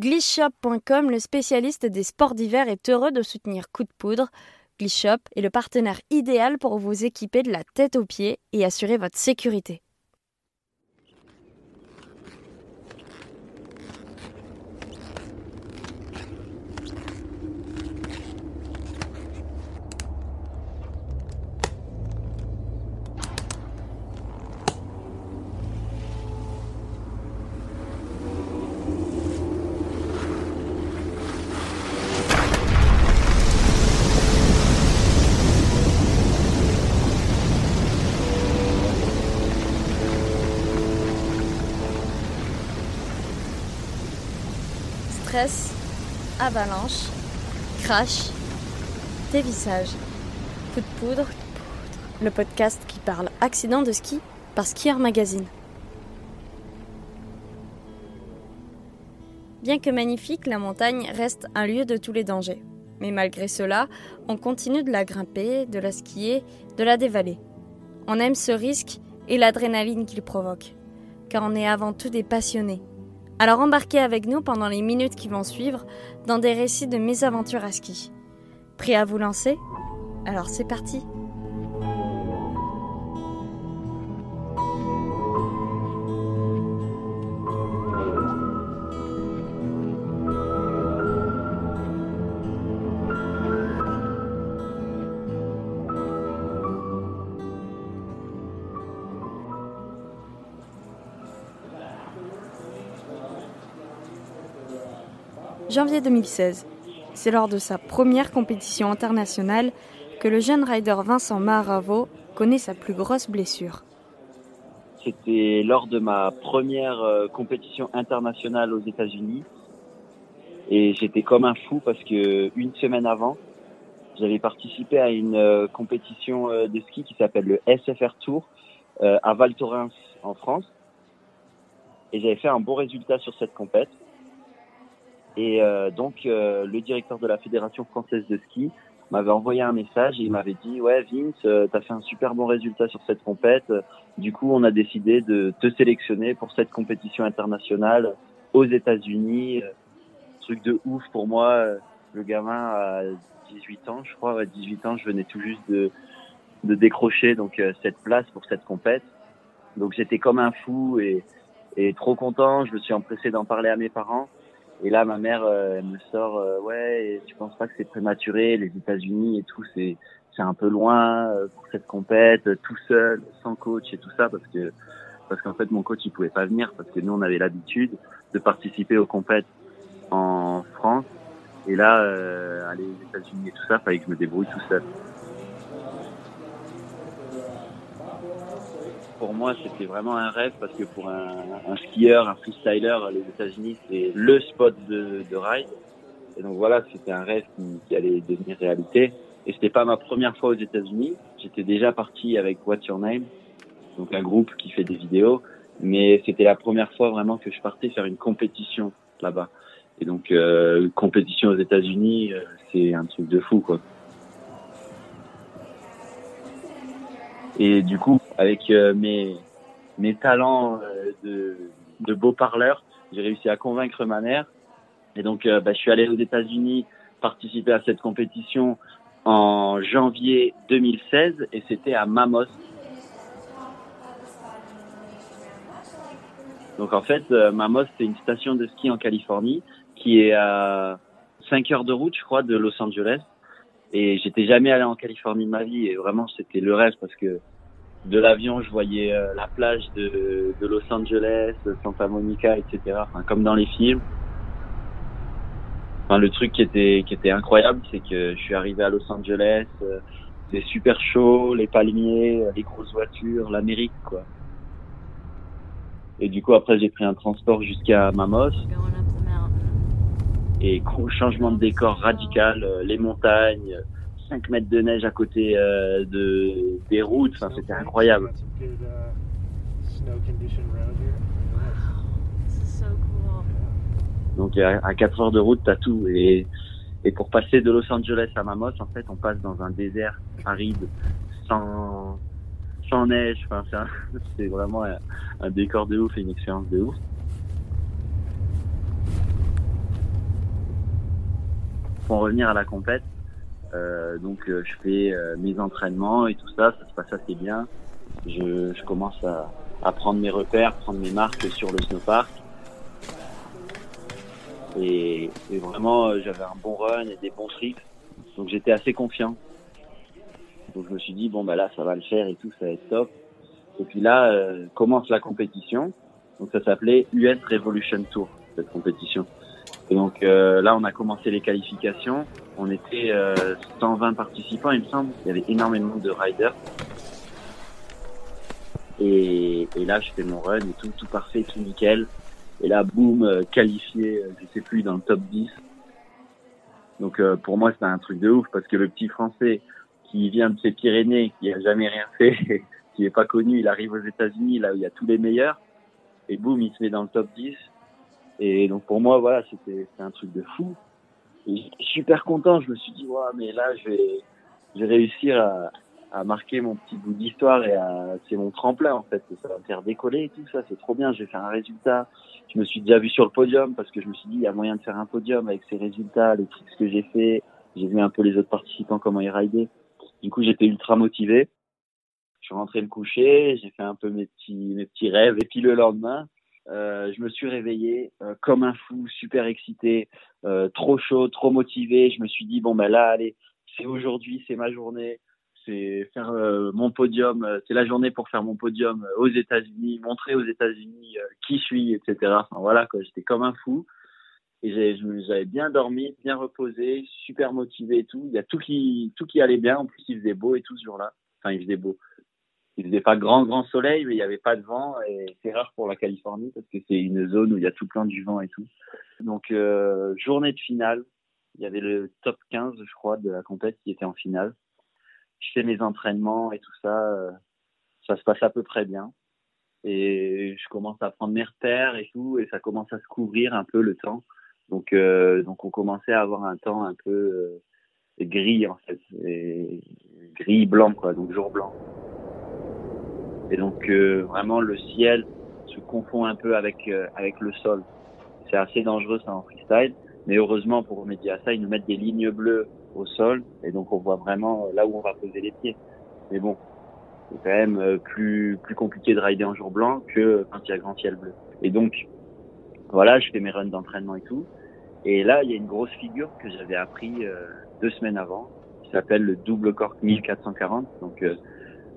Glishop.com, le spécialiste des sports d'hiver, est heureux de soutenir Coup de Poudre. Glishop est le partenaire idéal pour vous équiper de la tête aux pieds et assurer votre sécurité. Stress, avalanche, crash, dévissage, coup de poudre, le podcast qui parle accident de ski par Skier Magazine. Bien que magnifique, la montagne reste un lieu de tous les dangers. Mais malgré cela, on continue de la grimper, de la skier, de la dévaler. On aime ce risque et l'adrénaline qu'il provoque, car on est avant tout des passionnés alors embarquez avec nous pendant les minutes qui vont suivre dans des récits de mésaventures à ski. Prêt à vous lancer? Alors c'est parti Janvier 2016. C'est lors de sa première compétition internationale que le jeune rider Vincent Maravo connaît sa plus grosse blessure. C'était lors de ma première euh, compétition internationale aux États-Unis. Et j'étais comme un fou parce que une semaine avant, j'avais participé à une euh, compétition euh, de ski qui s'appelle le SFR Tour à Val Thorens en France. Et j'avais fait un bon résultat sur cette compétition. Et euh, donc, euh, le directeur de la Fédération française de ski m'avait envoyé un message et il m'avait dit ouais Vince euh, t'as fait un super bon résultat sur cette compète. Du coup on a décidé de te sélectionner pour cette compétition internationale aux États-Unis. Truc de ouf pour moi le gamin a 18 ans je crois. À 18 ans je venais tout juste de décrocher donc cette place pour cette compète. Donc j'étais comme un fou et trop content. Je me suis empressé d'en parler à mes parents et là, ma mère, euh, elle me sort, euh, ouais, tu penses pas que c'est prématuré, les États-Unis et tout, c'est c'est un peu loin euh, pour cette compète, tout seul, sans coach et tout ça, parce que parce qu'en fait, mon coach, il pouvait pas venir parce que nous, on avait l'habitude de participer aux compètes en France. Et là, aller aux États-Unis et tout ça, fallait que je me débrouille tout seul. Pour moi, c'était vraiment un rêve parce que pour un, skieur, un freestyler, les États-Unis, c'est le spot de, de ride. Et donc voilà, c'était un rêve qui, qui, allait devenir réalité. Et c'était pas ma première fois aux États-Unis. J'étais déjà parti avec What's Your Name, donc un groupe qui fait des vidéos. Mais c'était la première fois vraiment que je partais faire une compétition là-bas. Et donc euh, compétition aux États-Unis, euh, c'est un truc de fou quoi. Et du coup, avec euh, mes, mes talents euh, de, de beau parleur, j'ai réussi à convaincre ma mère. Et donc, euh, bah, je suis allé aux États-Unis participer à cette compétition en janvier 2016 et c'était à Mamos. Donc en fait, Mamos, c'est une station de ski en Californie qui est à 5 heures de route, je crois, de Los Angeles. Et j'étais jamais allé en Californie de ma vie et vraiment c'était le rêve parce que de l'avion je voyais euh, la plage de, de, Los Angeles, Santa Monica, etc. Enfin, comme dans les films. Enfin, le truc qui était qui était incroyable, c'est que je suis arrivé à Los Angeles, euh, c'est super chaud, les palmiers, les grosses voitures, l'Amérique quoi. Et du coup après j'ai pris un transport jusqu'à Mamos et changement de décor radical, euh, les montagnes, 5 mètres de neige à côté euh, de, des routes, enfin, c'était incroyable. Donc à 4 heures de route, t'as tout. Et, et pour passer de Los Angeles à Mamos, en fait, on passe dans un désert aride, sans, sans neige. Enfin, c'est vraiment un, un décor de ouf et une expérience de ouf. pour en revenir à la compète, euh, donc euh, je fais euh, mes entraînements et tout ça, ça se passe assez bien. Je, je commence à, à, prendre mes repères, prendre mes marques sur le snowpark. Et, et vraiment, j'avais un bon run et des bons tricks. Donc j'étais assez confiant. Donc je me suis dit, bon, bah là, ça va le faire et tout, ça va être top. Et puis là, commence la compétition. Donc ça s'appelait US Revolution Tour, cette compétition. Et donc euh, là, on a commencé les qualifications. On était euh, 120 participants, il me semble. Il y avait énormément de riders. Et, et, là, je fais mon run et tout, tout parfait, tout nickel. Et là, boum, euh, qualifié, euh, je sais plus, dans le top 10. Donc euh, pour moi, c'était un truc de ouf parce que le petit Français qui vient de ces Pyrénées, qui a jamais rien fait, qui est pas connu, il arrive aux États-Unis, là où il y a tous les meilleurs. Et boum, il se met dans le top 10 et donc pour moi, voilà, c'était un truc de fou. Et super content. Je me suis dit, ouais, mais là, je vais, réussir à, marquer mon petit bout d'histoire et c'est mon tremplin en fait. Ça va me faire décoller et tout ça. C'est trop bien. Je vais faire un résultat. Je me suis déjà vu sur le podium parce que je me suis dit, il y a moyen de faire un podium avec ces résultats, les tricks que j'ai fait. J'ai vu un peu les autres participants comment ils ridaient. Du coup, j'étais ultra motivé. Je suis rentré me coucher. J'ai fait un peu mes petits, mes petits rêves. Et puis le lendemain, euh, je me suis réveillé euh, comme un fou, super excité, euh, trop chaud, trop motivé. Je me suis dit bon ben là, allez, c'est aujourd'hui, c'est ma journée, c'est faire euh, mon podium, c'est la journée pour faire mon podium aux États-Unis, montrer aux États-Unis qui je suis, etc. Enfin voilà quoi, j'étais comme un fou et j'avais bien dormi, bien reposé, super motivé et tout. Il y a tout qui tout qui allait bien. En plus, il faisait beau et tout ce jour-là. Enfin, il faisait beau il faisait pas grand grand soleil, mais il y avait pas de vent et c'est rare pour la Californie parce que c'est une zone où il y a tout plein du vent et tout. Donc euh, journée de finale, il y avait le top 15 je crois de la compète qui était en finale. Je fais mes entraînements et tout ça, euh, ça se passe à peu près bien et je commence à prendre mes repères et tout et ça commence à se couvrir un peu le temps. Donc euh, donc on commençait à avoir un temps un peu gris en fait, gris blanc quoi, donc jour blanc. Et donc euh, vraiment le ciel se confond un peu avec euh, avec le sol. C'est assez dangereux ça en freestyle, mais heureusement pour remédier à ça, ils nous mettent des lignes bleues au sol et donc on voit vraiment euh, là où on va poser les pieds. Mais bon, c'est quand même plus plus compliqué de rider en jour blanc que quand il y a grand ciel bleu. Et donc voilà, je fais mes runs d'entraînement et tout. Et là, il y a une grosse figure que j'avais appris deux semaines avant, qui s'appelle le double cork 1440. Donc euh,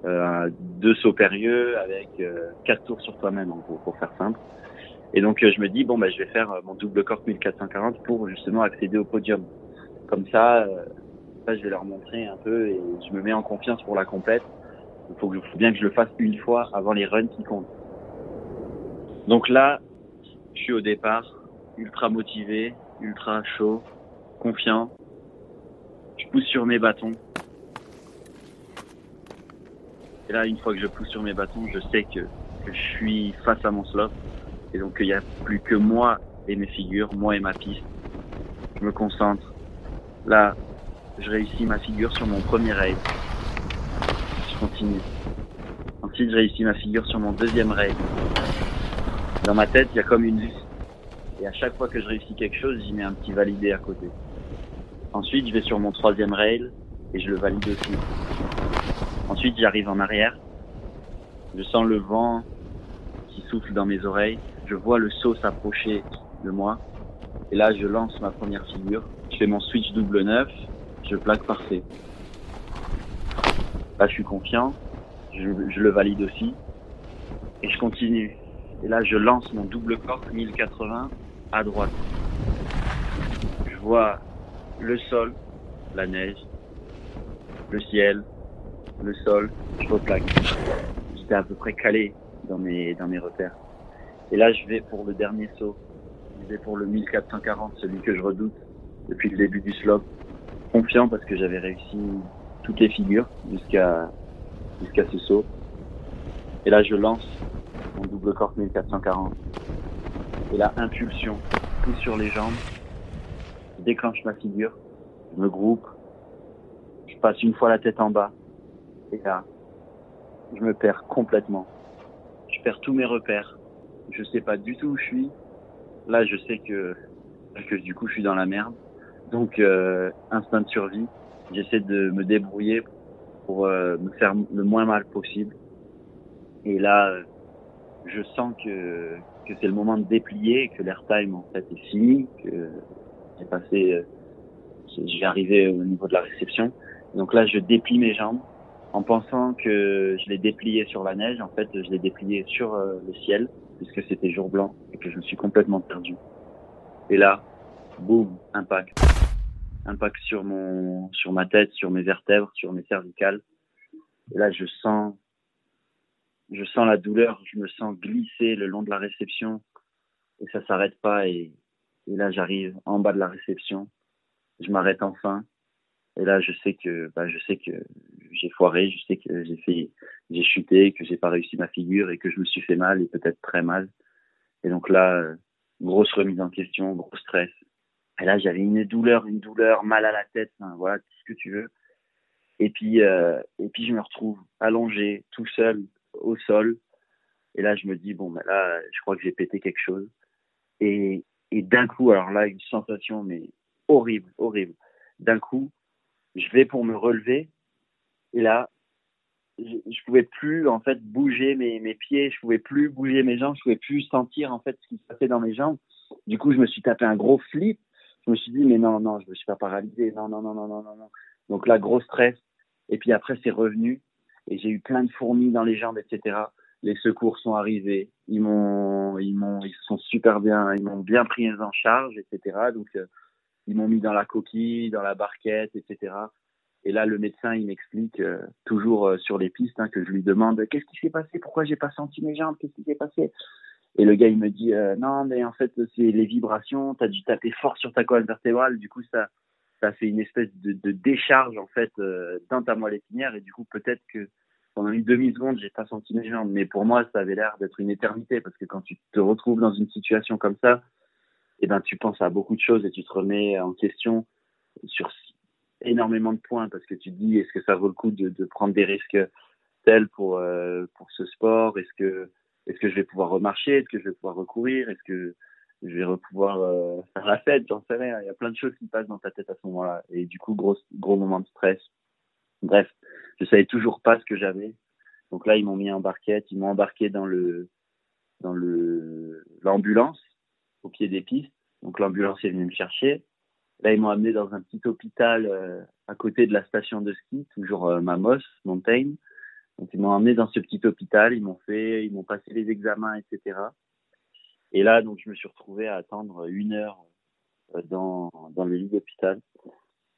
deux sauts périlleux avec euh, quatre tours sur toi-même en gros pour faire simple. Et donc euh, je me dis bon bah je vais faire mon double corps 1440 pour justement accéder au podium. Comme ça, ça je vais leur montrer un peu et je me mets en confiance pour la complète. Il faut, faut bien que je le fasse une fois avant les runs qui comptent. Donc là, je suis au départ, ultra motivé, ultra chaud, confiant. Je pousse sur mes bâtons. Et là, une fois que je pousse sur mes bâtons, je sais que, je suis face à mon slop. Et donc, il n'y a plus que moi et mes figures, moi et ma piste. Je me concentre. Là, je réussis ma figure sur mon premier raid. Je continue. Ensuite, je réussis ma figure sur mon deuxième raid. Dans ma tête, il y a comme une liste. Et à chaque fois que je réussis quelque chose, j'y mets un petit validé à côté. Ensuite, je vais sur mon troisième rail et je le valide aussi. Ensuite, j'arrive en arrière. Je sens le vent qui souffle dans mes oreilles. Je vois le saut s'approcher de moi. Et là, je lance ma première figure. Je fais mon switch double neuf. Je plaque parfait. Là, je suis confiant. Je, je, le valide aussi. Et je continue. Et là, je lance mon double corps 1080 à droite. Je vois le sol, la neige, le ciel, le sol, je replaque. J'étais à peu près calé dans mes, dans mes repères. Et là, je vais pour le dernier saut. Je vais pour le 1440, celui que je redoute depuis le début du slope. Confiant parce que j'avais réussi toutes les figures jusqu'à jusqu'à ce saut. Et là, je lance mon double corps 1440. Et là, impulsion, pousse sur les jambes, je déclenche ma figure, je me groupe, je passe une fois la tête en bas, et là, je me perds complètement. Je perds tous mes repères. Je sais pas du tout où je suis. Là, je sais que, que du coup, je suis dans la merde. Donc, euh, instinct de survie. J'essaie de me débrouiller pour euh, me faire le moins mal possible. Et là, je sens que, que c'est le moment de déplier, que l'airtime en fait est fini, que j'ai passé, euh, j'ai arrivé au niveau de la réception. Donc là, je déplie mes jambes en pensant que je l'ai déplié sur la neige. En fait, je l'ai déplié sur euh, le ciel puisque c'était jour blanc et que je me suis complètement perdu. Et là, boum, impact. Impact sur mon, sur ma tête, sur mes vertèbres, sur mes cervicales. Et là, je sens, je sens la douleur, je me sens glisser le long de la réception et ça s'arrête pas et, et là, j'arrive en bas de la réception. Je m'arrête enfin et là, je sais que, bah, je sais que j'ai foiré, je sais que j'ai fait, j'ai chuté, que j'ai pas réussi ma figure et que je me suis fait mal et peut-être très mal. Et donc là, euh, grosse remise en question, gros stress. Et là, j'avais une douleur, une douleur, mal à la tête, voilà, tout ce que tu veux. Et puis, euh, et puis je me retrouve allongé, tout seul, au sol. Et là, je me dis bon, ben là, je crois que j'ai pété quelque chose. Et, et d'un coup, alors là, une sensation mais horrible, horrible. D'un coup, je vais pour me relever et là je, je pouvais plus en fait bouger mes, pieds. Je pouvais plus bouger mes jambes. Je pouvais plus sentir en fait ce qui se passait dans mes jambes. Du coup je me suis tapé un gros flip. Je me suis dit mais non non je me suis pas paralysé. Non non non non non non non. Donc là gros stress. Et puis après c'est revenu. Et j'ai eu plein de fourmis dans les jambes etc les secours sont arrivés. Ils m'ont ils m'ont ils sont super bien ils m'ont bien pris en charge etc donc euh, ils m'ont mis dans la coquille, dans la barquette, etc. Et là, le médecin, il m'explique euh, toujours euh, sur les pistes hein, que je lui demande qu'est-ce qui s'est passé, pourquoi j'ai pas senti mes jambes, qu'est-ce qui s'est passé? Et le gars, il me dit euh, non, mais en fait, c'est les vibrations, tu as dû taper fort sur ta colonne vertébrale, du coup, ça, ça fait une espèce de, décharge en fait dans ta moelle épinière, et du coup, peut-être que pendant une demi-seconde, j'ai pas senti mes jambes, mais pour moi, ça avait l'air d'être une éternité. Parce que quand tu te retrouves dans une situation comme ça, eh ben, tu penses à beaucoup de choses et tu te remets en question sur énormément de points parce que tu te dis est-ce que ça vaut le coup de, de prendre des risques tels pour euh, pour ce sport? Est-ce que est-ce que je vais pouvoir remarcher? Est-ce que je vais pouvoir recourir? Est-ce que je vais pouvoir euh, faire la fête? J'en sais rien. Il y a plein de choses qui passent dans ta tête à ce moment-là. Et du coup gros gros moment de stress. Bref je savais toujours pas ce que j'avais. Donc là ils m'ont mis en barquette. Ils m'ont embarqué dans le dans le l'ambulance au pied des pistes. Donc l'ambulance est venue me chercher. Là, ils m'ont amené dans un petit hôpital euh, à côté de la station de ski, toujours euh, Mamos, Montaigne. Donc ils m'ont amené dans ce petit hôpital, ils m'ont fait, ils m'ont passé les examens, etc. Et là, donc je me suis retrouvé à attendre une heure euh, dans, dans le lit d'hôpital.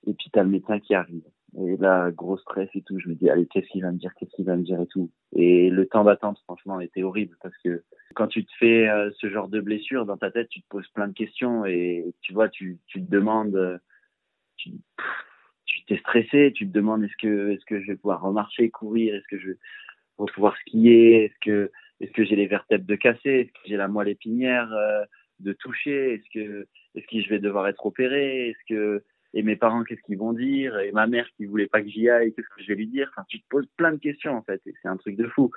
Et puis t'as le médecin qui arrive. Et là, gros stress et tout. Je me dis, allez, qu'est-ce qu'il va me dire, qu'est-ce qu'il va me dire et tout. Et le temps d'attente, franchement, était horrible parce que quand tu te fais euh, ce genre de blessure dans ta tête, tu te poses plein de questions et tu vois, tu, tu te demandes, euh, tu, t'es stressé, tu te demandes est-ce que, est-ce que je vais pouvoir remarcher, courir, est-ce que je vais pouvoir skier, est-ce que, est-ce que j'ai les vertèbres de casser, est-ce que j'ai la moelle épinière euh, de toucher, est-ce que, est-ce que je vais devoir être opéré, est-ce que, et mes parents, qu'est-ce qu'ils vont dire? Et ma mère qui voulait pas que j'y aille, qu'est-ce que je vais lui dire? Enfin, tu te poses plein de questions en fait, et c'est un truc de fou.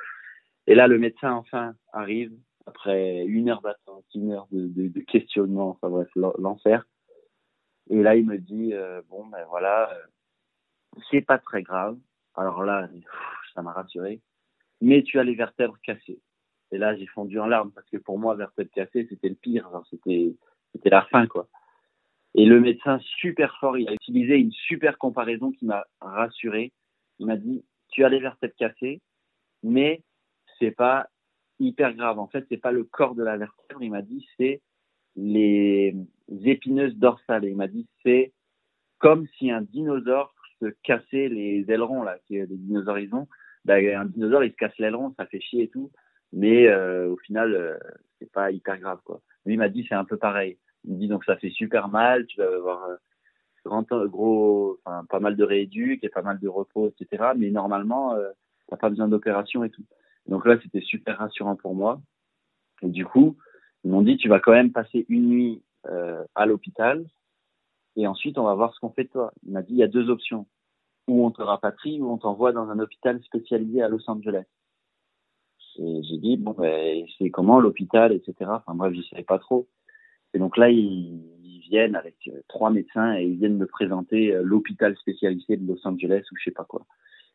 Et là, le médecin enfin arrive après une heure d'attente, une heure de, de, de, questionnement, enfin bref, l'enfer. Et là, il me dit euh, bon ben voilà, euh, c'est pas très grave. Alors là, ça m'a rassuré. Mais tu as les vertèbres cassées. Et là, j'ai fondu en larmes parce que pour moi, vertèbres cassées, c'était le pire. C'était c'était la fin quoi. Et le médecin, super fort, il a utilisé une super comparaison qui m'a rassuré. Il m'a dit, tu as les vertèbres cassées, mais c'est pas hyper grave. En fait, c'est pas le corps de la vertèbre. Il m'a dit, c'est les épineuses dorsales. il m'a dit, c'est comme si un dinosaure se cassait les ailerons, là, les dinosaures, ils ont. Ben, un dinosaure, il se casse l'aileron, ça fait chier et tout. Mais euh, au final, euh, c'est pas hyper grave, quoi. Lui, il m'a dit, c'est un peu pareil. Il me dit donc ça fait super mal, tu vas avoir grand, gros, enfin, pas mal de rééduc et pas mal de repos, etc. Mais normalement, euh, t'as pas besoin d'opération et tout. Donc là, c'était super rassurant pour moi. Et du coup, ils m'ont dit tu vas quand même passer une nuit euh, à l'hôpital et ensuite on va voir ce qu'on fait de toi. Il m'a dit il y a deux options ou on te rapatrie ou on t'envoie dans un hôpital spécialisé à Los Angeles. Et j'ai dit bon ben c'est comment l'hôpital etc. Enfin bref je savais pas trop. Et donc là, il, viennent avec trois médecins et ils viennent me présenter l'hôpital spécialisé de Los Angeles ou je sais pas quoi.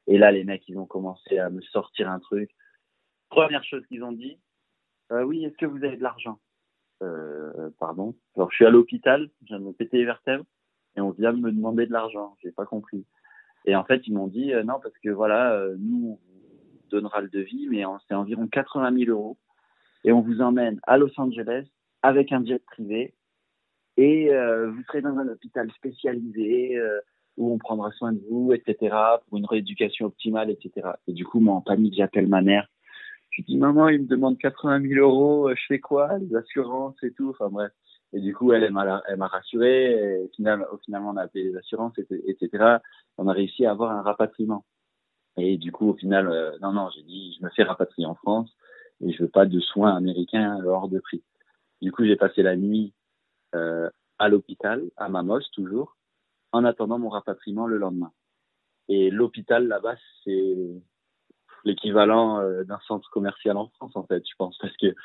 Et là, les mecs, ils ont commencé à me sortir un truc. Première chose qu'ils ont dit, oui, est-ce que vous avez de l'argent? Euh, Pardon. Alors, je suis à l'hôpital, je viens de me péter les vertèbres et on vient me demander de l'argent. J'ai pas compris. Et en fait, ils m'ont dit non parce que voilà, nous on donnera le devis, mais c'est environ 80 000 euros et on vous emmène à Los Angeles avec un jet privé et euh, vous serez dans un hôpital spécialisé euh, où on prendra soin de vous, etc. pour une rééducation optimale, etc. Et du coup, moi en panique, j'appelle ma mère. Je dis maman, il me demande 80 000 euros, euh, je fais quoi, les assurances et tout. Enfin bref. Et du coup, elle, elle m'a rassuré. Et finalement, finalement, on a appelé les assurances, etc. On a réussi à avoir un rapatriement. Et du coup, au final, non, non, j'ai dit, je me fais rapatrier en France et je veux pas de soins américains hors de prix. Du coup, j'ai passé la nuit euh, à l'hôpital, à Mamos toujours, en attendant mon rapatriement le lendemain. Et l'hôpital là-bas, c'est l'équivalent euh, d'un centre commercial en France, en fait, je pense, parce que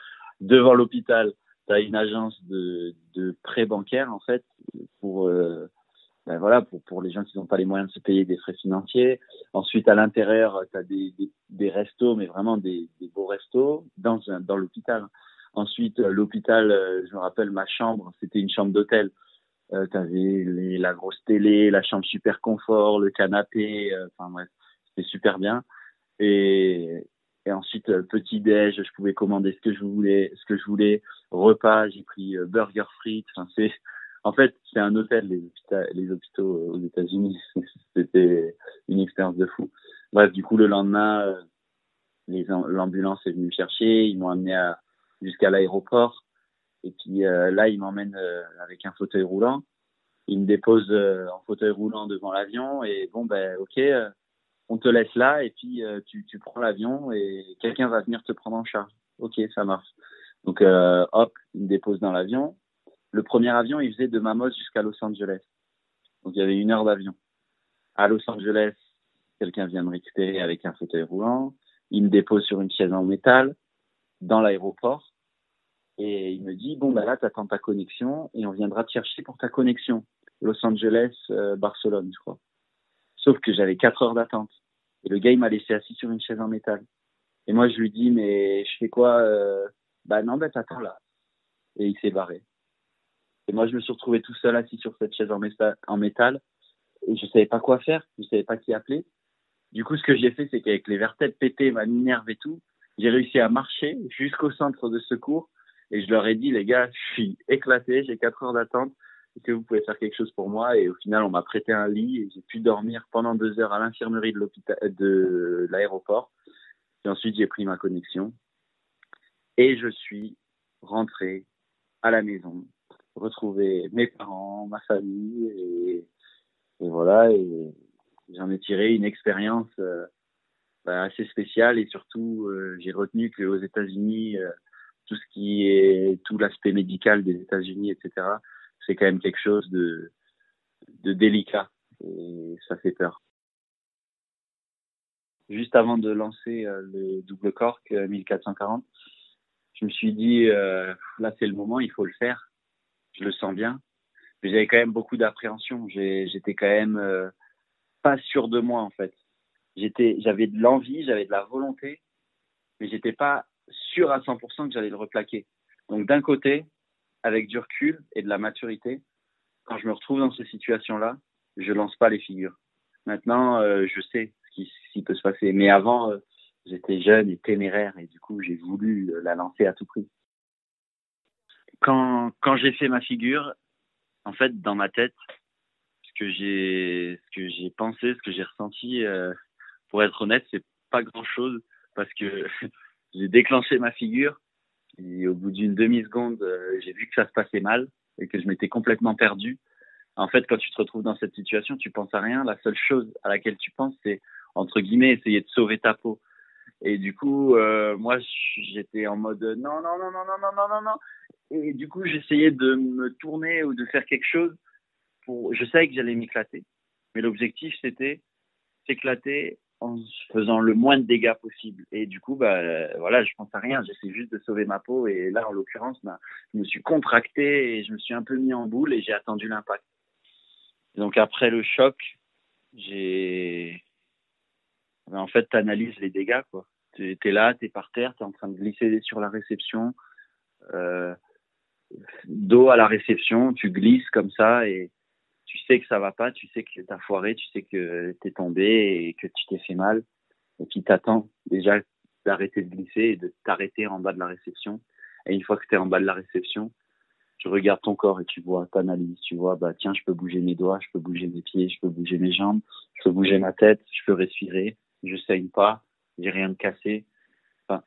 devant l'hôpital, tu as une agence de, de prêt bancaire, en fait, pour euh, ben voilà, pour, les gens qui n'ont pas les moyens de se payer des frais financiers. Ensuite, à l'intérieur, tu as des, des, restos, mais vraiment des, beaux restos dans l'hôpital. Ensuite, euh, l'hôpital, euh, je me rappelle, ma chambre, c'était une chambre d'hôtel. Euh, tu avais la grosse télé, la chambre super confort, le canapé, euh, enfin bref, c'était super bien. Et, et ensuite, petit déj, je pouvais commander ce que je voulais, ce que je voulais. Repas, j'ai pris burger frites. Enfin, c'est en fait, c'est un hôtel, les, les hôpitaux aux États-Unis. C'était une expérience de fou. Bref, du coup, le lendemain, l'ambulance est venue me chercher. Ils m'ont amené jusqu'à l'aéroport. Et puis euh, là, ils m'emmènent avec un fauteuil roulant. Ils me déposent en fauteuil roulant devant l'avion. Et bon, ben, ok, on te laisse là. Et puis, tu, tu prends l'avion et quelqu'un va venir te prendre en charge. Ok, ça marche. Donc, hop, ils me déposent dans l'avion le premier avion, il faisait de Mamos jusqu'à Los Angeles. Donc il y avait une heure d'avion. À Los Angeles, quelqu'un vient me récupérer avec un fauteuil roulant. Il me dépose sur une chaise en métal dans l'aéroport. Et il me dit, bon, bah là, t'attends ta connexion et on viendra te chercher pour ta connexion. Los Angeles, euh, Barcelone, je crois. Sauf que j'avais quatre heures d'attente. Et le gars, il m'a laissé assis sur une chaise en métal. Et moi, je lui dis, mais je fais quoi euh... Bah non, bah t'attends là. Et il s'est barré. Et moi, je me suis retrouvé tout seul assis sur cette chaise en, métal, et je savais pas quoi faire, je savais pas qui appeler. Du coup, ce que j'ai fait, c'est qu'avec les vertèbres pétées, ma minerve et tout, j'ai réussi à marcher jusqu'au centre de secours et je leur ai dit, les gars, je suis éclaté, j'ai quatre heures d'attente, est-ce que vous pouvez faire quelque chose pour moi? Et au final, on m'a prêté un lit et j'ai pu dormir pendant deux heures à l'infirmerie de l'hôpital, de l'aéroport. Et ensuite, j'ai pris ma connexion et je suis rentré à la maison retrouver mes parents, ma famille et, voilà. Et j'en ai tiré une expérience euh, bah, assez spéciale et surtout euh, j'ai retenu qu'aux États-Unis, euh, tout ce qui est tout l'aspect médical des États-Unis, etc. C'est quand même quelque chose de, de délicat et ça fait peur. Juste avant de lancer le double cork 1440, je me suis dit là c'est le moment, il faut le faire je le sens bien. Mais j'avais quand même beaucoup d'appréhension. J'étais quand même euh, pas sûr de moi en fait. J'étais, j'avais de l'envie, j'avais de la volonté, mais j'étais pas sûr à 100% que j'allais le replaquer. Donc d'un côté, avec du recul et de la maturité, quand je me retrouve dans ces situations-là, je lance pas les figures. Maintenant, euh, je sais ce qui, ce qui, peut se passer. Mais avant, euh, j'étais jeune et téméraire et du coup, j'ai voulu la lancer à tout prix quand, quand j'ai fait ma figure, en fait, dans ma tête, ce que j'ai, ce que j'ai pensé, ce que j'ai ressenti, euh, pour être honnête, c'est pas grand chose parce que j'ai déclenché ma figure et au bout d'une demi seconde, euh, j'ai vu que ça se passait mal et que je m'étais complètement perdu. En fait, quand tu te retrouves dans cette situation, tu penses à rien. La seule chose à laquelle tu penses, c'est entre guillemets essayer de sauver ta peau. Et du coup, euh, moi, j'étais en mode non, non, non, non, non, non, non, non, non. Et du coup, j'essayais de me tourner ou de faire quelque chose. Je savais que j'allais m'éclater, mais l'objectif c'était s'éclater en faisant le moins de dégâts possible. Et du coup, bah, voilà, je pense à rien. J'essaie juste de sauver ma peau. Et là, en l'occurrence, bah, je me suis contracté et je me suis un peu mis en boule et j'ai attendu l'impact. Donc après le choc, j'ai, bah, en fait, tu analyses les dégâts, quoi. Tu es là, tu es par terre, tu es en train de glisser sur la réception, euh, dos à la réception, tu glisses comme ça et tu sais que ça va pas, tu sais que t'as foiré, tu sais que t'es tombé et que tu t'es fait mal. Et puis t'attends déjà d'arrêter de glisser et de t'arrêter en bas de la réception. Et une fois que t'es en bas de la réception, tu regardes ton corps et tu vois, t'analyses, tu vois, bah tiens, je peux bouger mes doigts, je peux bouger mes pieds, je peux bouger mes jambes, je peux bouger ma tête, je peux respirer, je saigne pas, j'ai rien de cassé.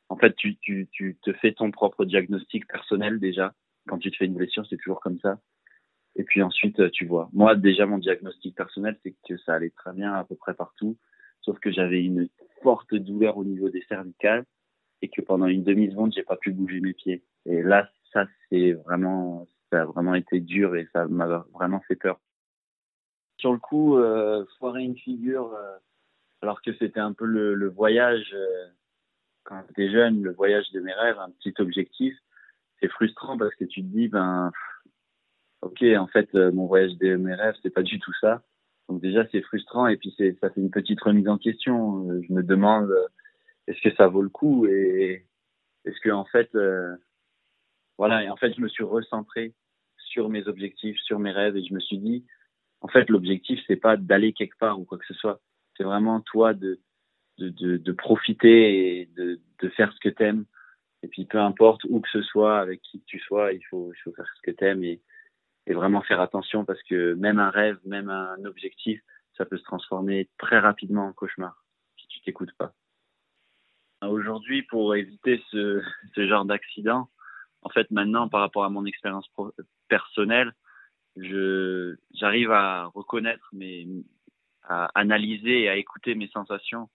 En fait, tu, tu, tu te fais ton propre diagnostic personnel déjà. Quand tu te fais une blessure, c'est toujours comme ça. Et puis ensuite, euh, tu vois. Moi, déjà, mon diagnostic personnel, c'est que ça allait très bien à peu près partout, sauf que j'avais une forte douleur au niveau des cervicales et que pendant une demi-seconde, j'ai pas pu bouger mes pieds. Et là, ça, c'est vraiment, ça a vraiment été dur et ça m'a vraiment fait peur. Sur le coup, euh, foirer une figure, euh, alors que c'était un peu le, le voyage, euh, quand j'étais jeune, le voyage de mes rêves, un petit objectif, c'est frustrant parce que tu te dis, ben, ok, en fait, euh, mon voyage de mes rêves, c'est pas du tout ça. Donc déjà, c'est frustrant et puis c'est, ça fait une petite remise en question. Euh, je me demande, euh, est-ce que ça vaut le coup et est-ce que en fait, voilà, et en fait, je me suis recentré sur mes objectifs, sur mes rêves et je me suis dit, en fait, l'objectif, c'est pas d'aller quelque part ou quoi que ce soit. C'est vraiment toi de, de, de, de profiter et de, de faire ce que t'aimes. Et puis peu importe où que ce soit, avec qui que tu sois, il faut, il faut faire ce que t'aimes et et vraiment faire attention parce que même un rêve, même un objectif, ça peut se transformer très rapidement en cauchemar si tu t'écoutes pas. Aujourd'hui, pour éviter ce, ce genre d'accident, en fait, maintenant, par rapport à mon expérience personnelle, je, j'arrive à reconnaître mes, à analyser et à écouter mes sensations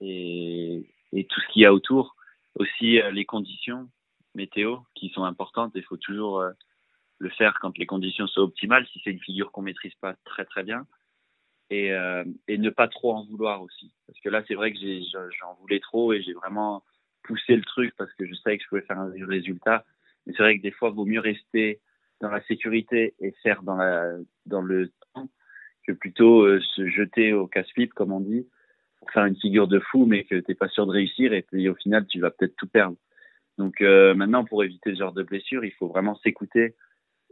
et, et tout ce qu'il y a autour. Aussi, euh, les conditions météo qui sont importantes. Il faut toujours euh, le faire quand les conditions sont optimales, si c'est une figure qu'on maîtrise pas très très bien. Et, euh, et ne pas trop en vouloir aussi. Parce que là, c'est vrai que j'en voulais trop et j'ai vraiment poussé le truc parce que je savais que je pouvais faire un résultat. Mais c'est vrai que des fois, il vaut mieux rester dans la sécurité et faire dans, la, dans le temps que plutôt euh, se jeter au casse-pipe, comme on dit, pour faire une figure de fou, mais que t'es pas sûr de réussir et puis au final, tu vas peut-être tout perdre. Donc euh, maintenant, pour éviter ce genre de blessure, il faut vraiment s'écouter,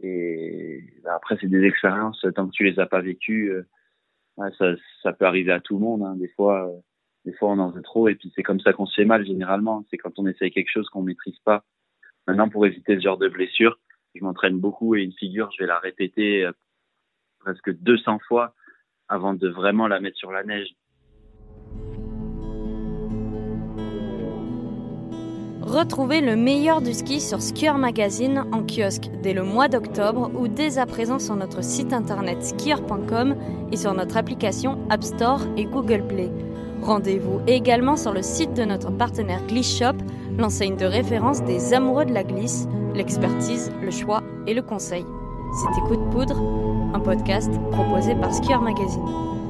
et bah, après, c'est des expériences, tant que tu les as pas vécues, euh, ça, ça, peut arriver à tout le monde. Hein. Des fois, euh, des fois, on en veut trop, et puis c'est comme ça qu'on se fait mal généralement. C'est quand on essaye quelque chose qu'on maîtrise pas. Maintenant, pour éviter ce genre de blessure, je m'entraîne beaucoup et une figure, je vais la répéter euh, presque 200 fois avant de vraiment la mettre sur la neige. Retrouvez le meilleur du ski sur Skier Magazine en kiosque dès le mois d'octobre ou dès à présent sur notre site internet skier.com et sur notre application App Store et Google Play. Rendez-vous également sur le site de notre partenaire Glisse Shop, l'enseigne de référence des amoureux de la glisse, l'expertise, le choix et le conseil. C'était Coup de poudre, un podcast proposé par Skier Magazine.